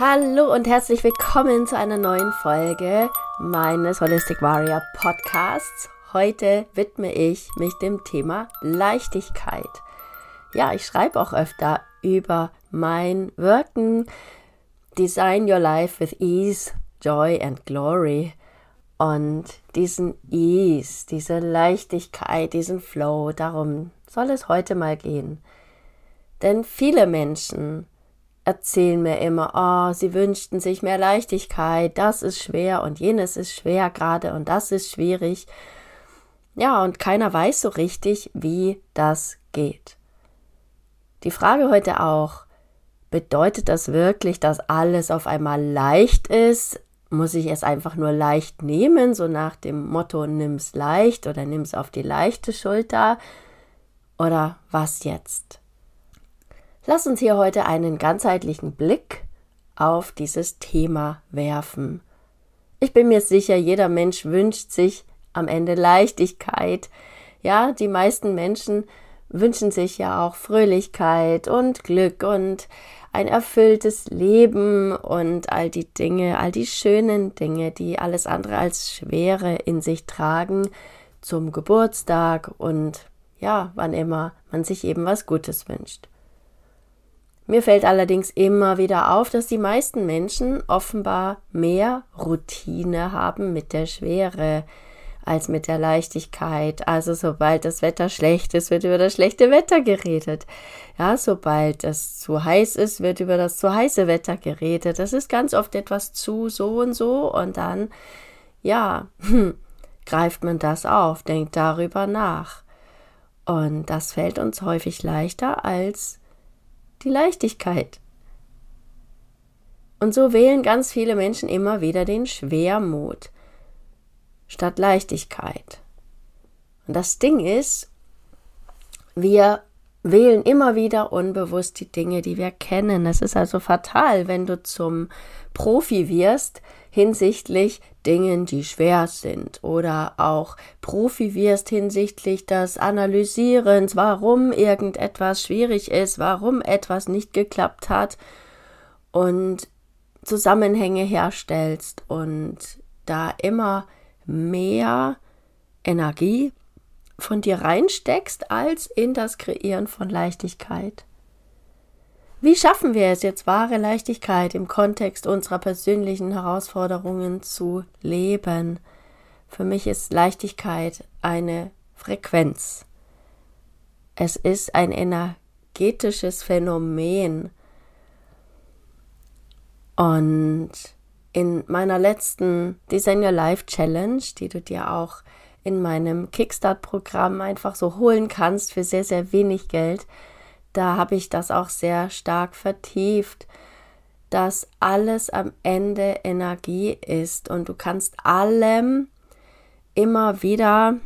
Hallo und herzlich willkommen zu einer neuen Folge meines Holistic Warrior Podcasts. Heute widme ich mich dem Thema Leichtigkeit. Ja, ich schreibe auch öfter über mein Wirken Design Your Life with Ease, Joy and Glory. Und diesen Ease, diese Leichtigkeit, diesen Flow, darum soll es heute mal gehen. Denn viele Menschen erzählen mir immer, oh, sie wünschten sich mehr Leichtigkeit, das ist schwer und jenes ist schwer gerade und das ist schwierig. Ja, und keiner weiß so richtig, wie das geht. Die Frage heute auch, bedeutet das wirklich, dass alles auf einmal leicht ist? Muss ich es einfach nur leicht nehmen, so nach dem Motto, nimm's leicht oder nimm's auf die leichte Schulter? Oder was jetzt? Lass uns hier heute einen ganzheitlichen Blick auf dieses Thema werfen. Ich bin mir sicher, jeder Mensch wünscht sich am Ende Leichtigkeit. Ja, die meisten Menschen wünschen sich ja auch Fröhlichkeit und Glück und ein erfülltes Leben und all die Dinge, all die schönen Dinge, die alles andere als Schwere in sich tragen zum Geburtstag und ja, wann immer man sich eben was Gutes wünscht. Mir fällt allerdings immer wieder auf, dass die meisten Menschen offenbar mehr Routine haben mit der Schwere als mit der Leichtigkeit. Also sobald das Wetter schlecht ist, wird über das schlechte Wetter geredet. Ja, sobald es zu heiß ist, wird über das zu heiße Wetter geredet. Das ist ganz oft etwas zu so und so und dann, ja, hm, greift man das auf, denkt darüber nach. Und das fällt uns häufig leichter als die Leichtigkeit. Und so wählen ganz viele Menschen immer wieder den Schwermut statt Leichtigkeit. Und das Ding ist, wir wählen immer wieder unbewusst die Dinge, die wir kennen. Es ist also fatal, wenn du zum Profi wirst hinsichtlich Dingen, die schwer sind oder auch Profi wirst hinsichtlich des Analysierens, warum irgendetwas schwierig ist, warum etwas nicht geklappt hat und Zusammenhänge herstellst und da immer mehr Energie von dir reinsteckst als in das Kreieren von Leichtigkeit. Wie schaffen wir es jetzt, wahre Leichtigkeit im Kontext unserer persönlichen Herausforderungen zu leben? Für mich ist Leichtigkeit eine Frequenz. Es ist ein energetisches Phänomen. Und in meiner letzten Design Your Life Challenge, die du dir auch in meinem Kickstart-Programm einfach so holen kannst für sehr, sehr wenig Geld, da habe ich das auch sehr stark vertieft, dass alles am Ende Energie ist und du kannst allem immer wieder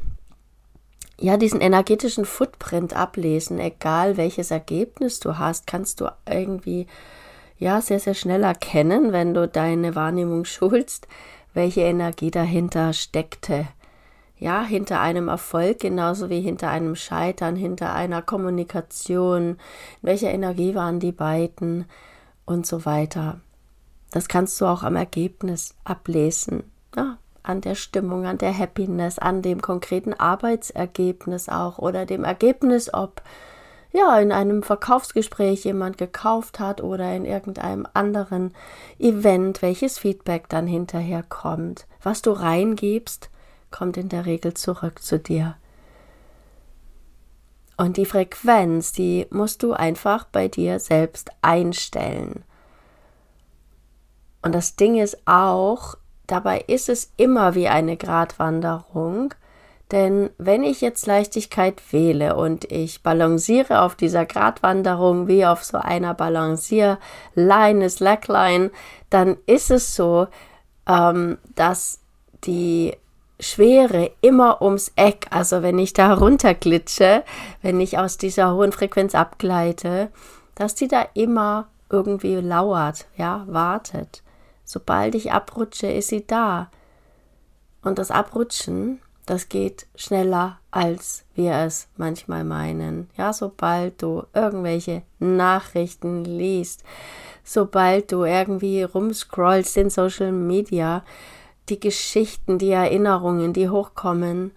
ja diesen energetischen Footprint ablesen, egal welches Ergebnis du hast, kannst du irgendwie ja sehr sehr schnell erkennen, wenn du deine Wahrnehmung schulst, welche Energie dahinter steckte ja, hinter einem Erfolg genauso wie hinter einem Scheitern, hinter einer Kommunikation, in welcher Energie waren die beiden? Und so weiter. Das kannst du auch am Ergebnis ablesen, ja, an der Stimmung, an der Happiness, an dem konkreten Arbeitsergebnis auch oder dem Ergebnis, ob ja in einem Verkaufsgespräch jemand gekauft hat oder in irgendeinem anderen Event, welches Feedback dann hinterher kommt, was du reingibst kommt in der Regel zurück zu dir. Und die Frequenz, die musst du einfach bei dir selbst einstellen. Und das Ding ist auch, dabei ist es immer wie eine Gratwanderung, denn wenn ich jetzt Leichtigkeit wähle und ich balanciere auf dieser Gratwanderung wie auf so einer Balancierline, Slackline, dann ist es so, ähm, dass die Schwere immer ums Eck, also wenn ich da runterglitsche, wenn ich aus dieser hohen Frequenz abgleite, dass die da immer irgendwie lauert, ja, wartet. Sobald ich abrutsche, ist sie da. Und das Abrutschen, das geht schneller, als wir es manchmal meinen. Ja, sobald du irgendwelche Nachrichten liest, sobald du irgendwie rumscrollst in Social Media, die Geschichten, die Erinnerungen, die hochkommen,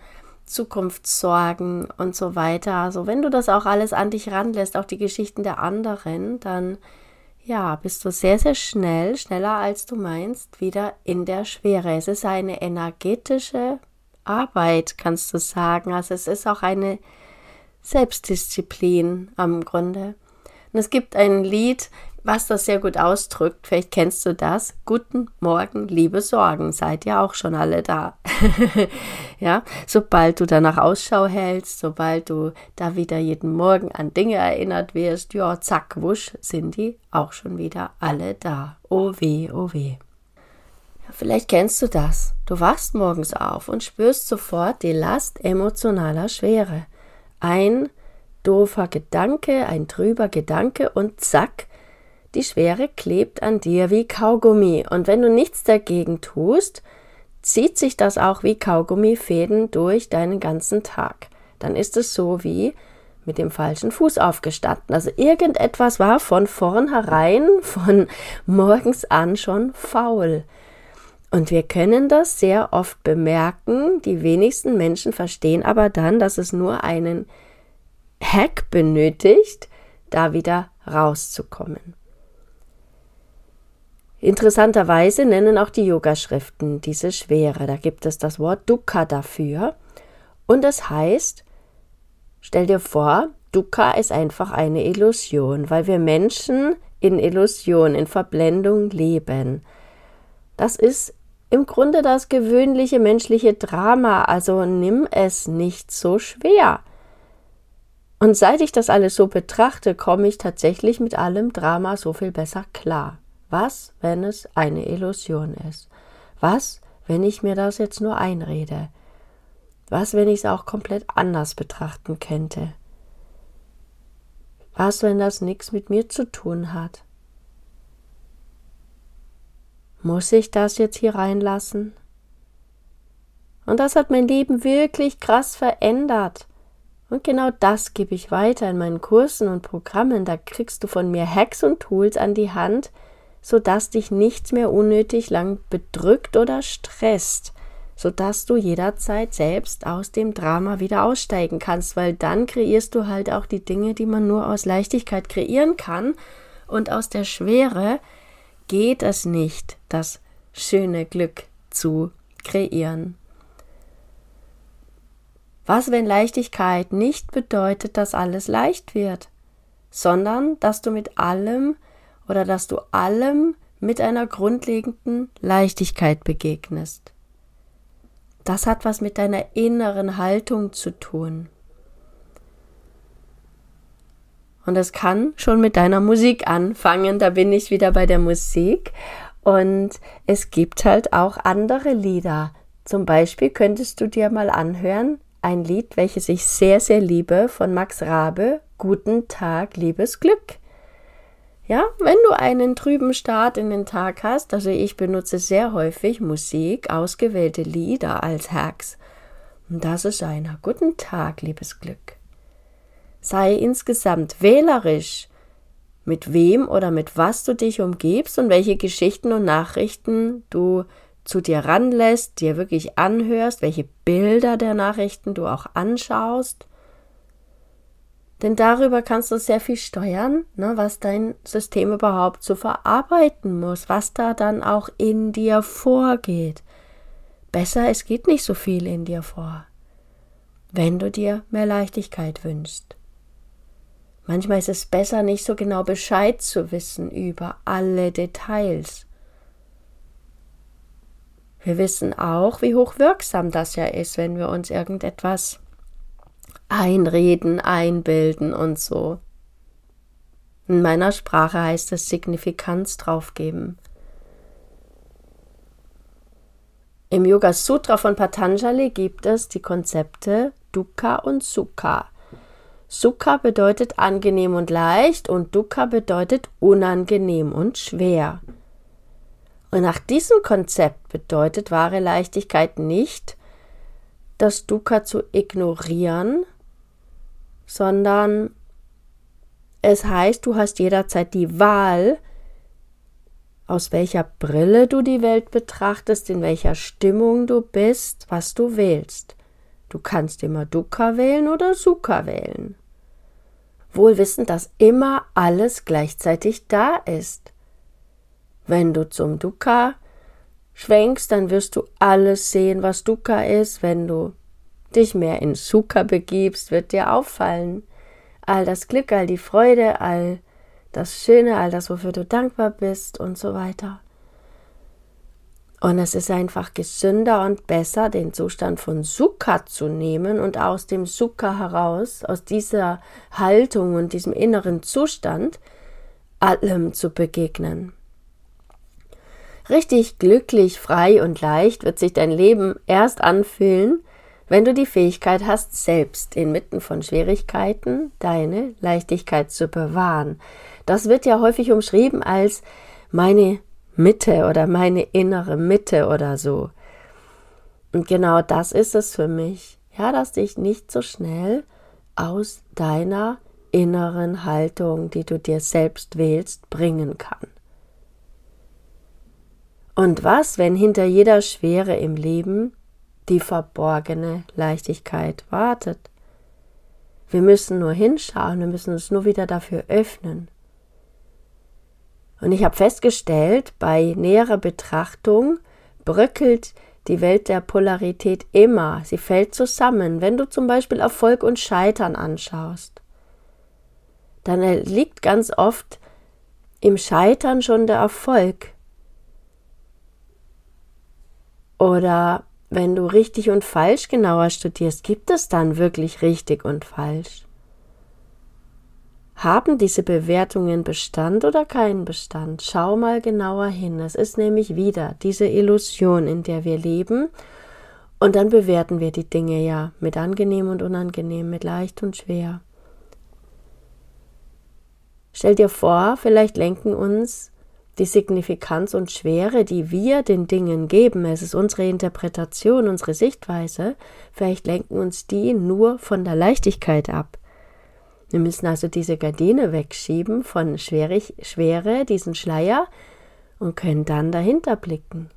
Zukunftssorgen und so weiter. Also wenn du das auch alles an dich ranlässt, auch die Geschichten der anderen, dann ja, bist du sehr, sehr schnell, schneller als du meinst, wieder in der Schwere. Es ist eine energetische Arbeit, kannst du sagen. Also es ist auch eine Selbstdisziplin am Grunde. Und es gibt ein Lied, was das sehr gut ausdrückt. Vielleicht kennst du das. Guten Morgen, liebe Sorgen. Seid ihr auch schon alle da. ja, sobald du danach Ausschau hältst, sobald du da wieder jeden Morgen an Dinge erinnert wirst, ja, zack, wusch, sind die auch schon wieder alle da. Oh weh, oh weh. Ja, vielleicht kennst du das. Du wachst morgens auf und spürst sofort die Last emotionaler Schwere. Ein doofer Gedanke, ein trüber Gedanke und zack, die Schwere klebt an dir wie Kaugummi, und wenn du nichts dagegen tust, zieht sich das auch wie Kaugummifäden durch deinen ganzen Tag. Dann ist es so wie mit dem falschen Fuß aufgestanden. Also irgendetwas war von vornherein, von morgens an schon faul. Und wir können das sehr oft bemerken. Die wenigsten Menschen verstehen aber dann, dass es nur einen Hack benötigt, da wieder rauszukommen. Interessanterweise nennen auch die Yoga-Schriften diese Schwere. Da gibt es das Wort Dukkha dafür. Und das heißt, stell dir vor, Dukkha ist einfach eine Illusion, weil wir Menschen in Illusion, in Verblendung leben. Das ist im Grunde das gewöhnliche menschliche Drama, also nimm es nicht so schwer. Und seit ich das alles so betrachte, komme ich tatsächlich mit allem Drama so viel besser klar. Was, wenn es eine Illusion ist? Was, wenn ich mir das jetzt nur einrede? Was, wenn ich es auch komplett anders betrachten könnte? Was, wenn das nichts mit mir zu tun hat? Muss ich das jetzt hier reinlassen? Und das hat mein Leben wirklich krass verändert. Und genau das gebe ich weiter in meinen Kursen und Programmen. Da kriegst du von mir Hacks und Tools an die Hand, sodass dich nichts mehr unnötig lang bedrückt oder stresst, sodass du jederzeit selbst aus dem Drama wieder aussteigen kannst, weil dann kreierst du halt auch die Dinge, die man nur aus Leichtigkeit kreieren kann und aus der Schwere geht es nicht, das schöne Glück zu kreieren. Was, wenn Leichtigkeit nicht bedeutet, dass alles leicht wird, sondern dass du mit allem oder dass du allem mit einer grundlegenden Leichtigkeit begegnest. Das hat was mit deiner inneren Haltung zu tun. Und es kann schon mit deiner Musik anfangen. Da bin ich wieder bei der Musik. Und es gibt halt auch andere Lieder. Zum Beispiel könntest du dir mal anhören, ein Lied, welches ich sehr, sehr liebe, von Max Rabe, Guten Tag, liebes Glück. Ja, wenn du einen trüben Start in den Tag hast, also ich benutze sehr häufig Musik, ausgewählte Lieder als Hacks. Und das ist einer. Guten Tag, liebes Glück. Sei insgesamt wählerisch, mit wem oder mit was du dich umgibst und welche Geschichten und Nachrichten du zu dir ranlässt, dir wirklich anhörst, welche Bilder der Nachrichten du auch anschaust denn darüber kannst du sehr viel steuern, ne, was dein System überhaupt zu verarbeiten muss, was da dann auch in dir vorgeht. Besser, es geht nicht so viel in dir vor, wenn du dir mehr Leichtigkeit wünschst. Manchmal ist es besser, nicht so genau Bescheid zu wissen über alle Details. Wir wissen auch, wie hochwirksam das ja ist, wenn wir uns irgendetwas einreden, einbilden und so. In meiner Sprache heißt es Signifikanz draufgeben. Im Yoga Sutra von Patanjali gibt es die Konzepte Dukkha und Sukha. Sukha bedeutet angenehm und leicht und Dukkha bedeutet unangenehm und schwer. Und nach diesem Konzept bedeutet wahre Leichtigkeit nicht, das Dukkha zu ignorieren, sondern es heißt, du hast jederzeit die Wahl, aus welcher Brille du die Welt betrachtest, in welcher Stimmung du bist, was du wählst. Du kannst immer Dukkha wählen oder Sukha wählen. Wohl wissend, dass immer alles gleichzeitig da ist. Wenn du zum Dukkha schwenkst, dann wirst du alles sehen, was Dukkha ist. Wenn du dich mehr in Sukha begibst, wird dir auffallen. All das Glück, all die Freude, all das Schöne, all das, wofür du dankbar bist und so weiter. Und es ist einfach gesünder und besser, den Zustand von Sukha zu nehmen und aus dem Sukha heraus, aus dieser Haltung und diesem inneren Zustand, allem zu begegnen. Richtig glücklich, frei und leicht wird sich dein Leben erst anfühlen, wenn du die Fähigkeit hast, selbst inmitten von Schwierigkeiten deine Leichtigkeit zu bewahren. Das wird ja häufig umschrieben als meine Mitte oder meine innere Mitte oder so. Und genau das ist es für mich. Ja, dass dich nicht so schnell aus deiner inneren Haltung, die du dir selbst wählst, bringen kann. Und was, wenn hinter jeder Schwere im Leben die verborgene Leichtigkeit wartet. Wir müssen nur hinschauen, wir müssen uns nur wieder dafür öffnen. Und ich habe festgestellt, bei näherer Betrachtung bröckelt die Welt der Polarität immer, sie fällt zusammen. Wenn du zum Beispiel Erfolg und Scheitern anschaust, dann liegt ganz oft im Scheitern schon der Erfolg. Oder wenn du richtig und falsch genauer studierst, gibt es dann wirklich richtig und falsch? Haben diese Bewertungen Bestand oder keinen Bestand? Schau mal genauer hin. Es ist nämlich wieder diese Illusion, in der wir leben. Und dann bewerten wir die Dinge ja mit angenehm und unangenehm, mit leicht und schwer. Stell dir vor, vielleicht lenken uns die Signifikanz und Schwere, die wir den Dingen geben, es ist unsere Interpretation, unsere Sichtweise, vielleicht lenken uns die nur von der Leichtigkeit ab. Wir müssen also diese Gardine wegschieben von Schwierig, Schwere, diesen Schleier, und können dann dahinter blicken.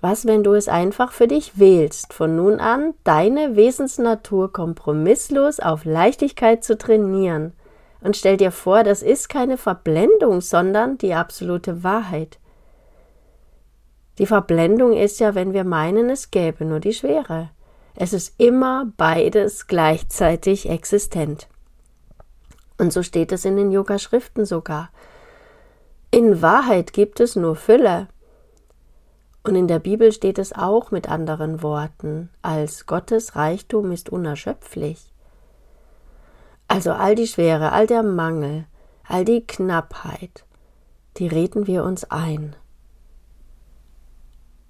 Was, wenn du es einfach für dich wählst, von nun an deine Wesensnatur kompromisslos auf Leichtigkeit zu trainieren – und stell dir vor, das ist keine Verblendung, sondern die absolute Wahrheit. Die Verblendung ist ja, wenn wir meinen, es gäbe nur die Schwere. Es ist immer beides gleichzeitig existent. Und so steht es in den Yoga-Schriften sogar. In Wahrheit gibt es nur Fülle. Und in der Bibel steht es auch mit anderen Worten, als Gottes Reichtum ist unerschöpflich. Also all die Schwere, all der Mangel, all die Knappheit, die reden wir uns ein.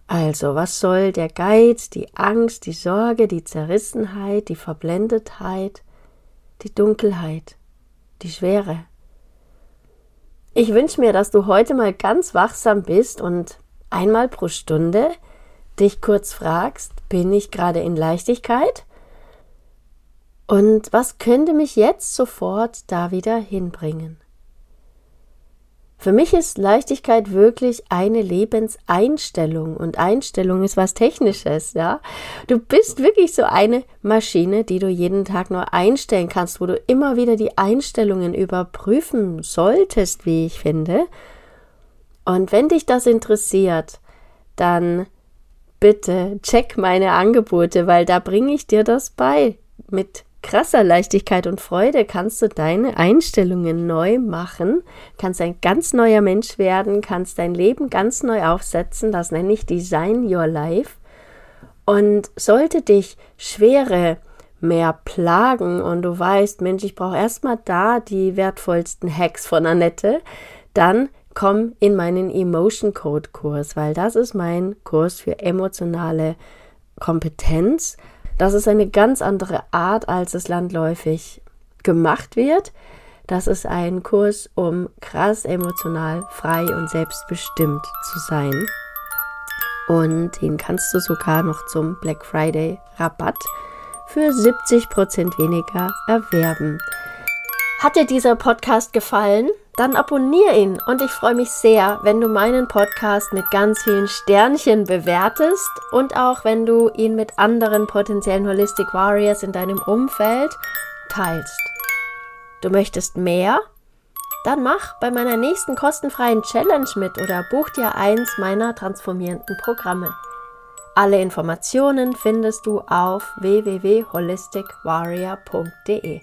Also, was soll der Geiz, die Angst, die Sorge, die Zerrissenheit, die Verblendetheit, die Dunkelheit, die Schwere? Ich wünsche mir, dass du heute mal ganz wachsam bist und einmal pro Stunde dich kurz fragst, bin ich gerade in Leichtigkeit und was könnte mich jetzt sofort da wieder hinbringen? Für mich ist Leichtigkeit wirklich eine Lebenseinstellung und Einstellung ist was Technisches, ja. Du bist wirklich so eine Maschine, die du jeden Tag nur einstellen kannst, wo du immer wieder die Einstellungen überprüfen solltest, wie ich finde. Und wenn dich das interessiert, dann bitte check meine Angebote, weil da bringe ich dir das bei mit krasser Leichtigkeit und Freude kannst du deine Einstellungen neu machen, kannst ein ganz neuer Mensch werden, kannst dein Leben ganz neu aufsetzen. Das nenne ich Design Your Life. Und sollte dich Schwere mehr plagen und du weißt, Mensch, ich brauche erstmal da die wertvollsten Hacks von Annette, dann komm in meinen Emotion Code Kurs, weil das ist mein Kurs für emotionale Kompetenz das ist eine ganz andere Art, als es landläufig gemacht wird. Das ist ein Kurs, um krass emotional frei und selbstbestimmt zu sein. und den kannst du sogar noch zum Black Friday Rabatt für 70% weniger erwerben. Hat dir dieser Podcast gefallen? Dann abonniere ihn und ich freue mich sehr, wenn du meinen Podcast mit ganz vielen Sternchen bewertest und auch wenn du ihn mit anderen potenziellen Holistic Warriors in deinem Umfeld teilst. Du möchtest mehr? Dann mach bei meiner nächsten kostenfreien Challenge mit oder buch dir eins meiner transformierenden Programme. Alle Informationen findest du auf www.holisticwarrior.de.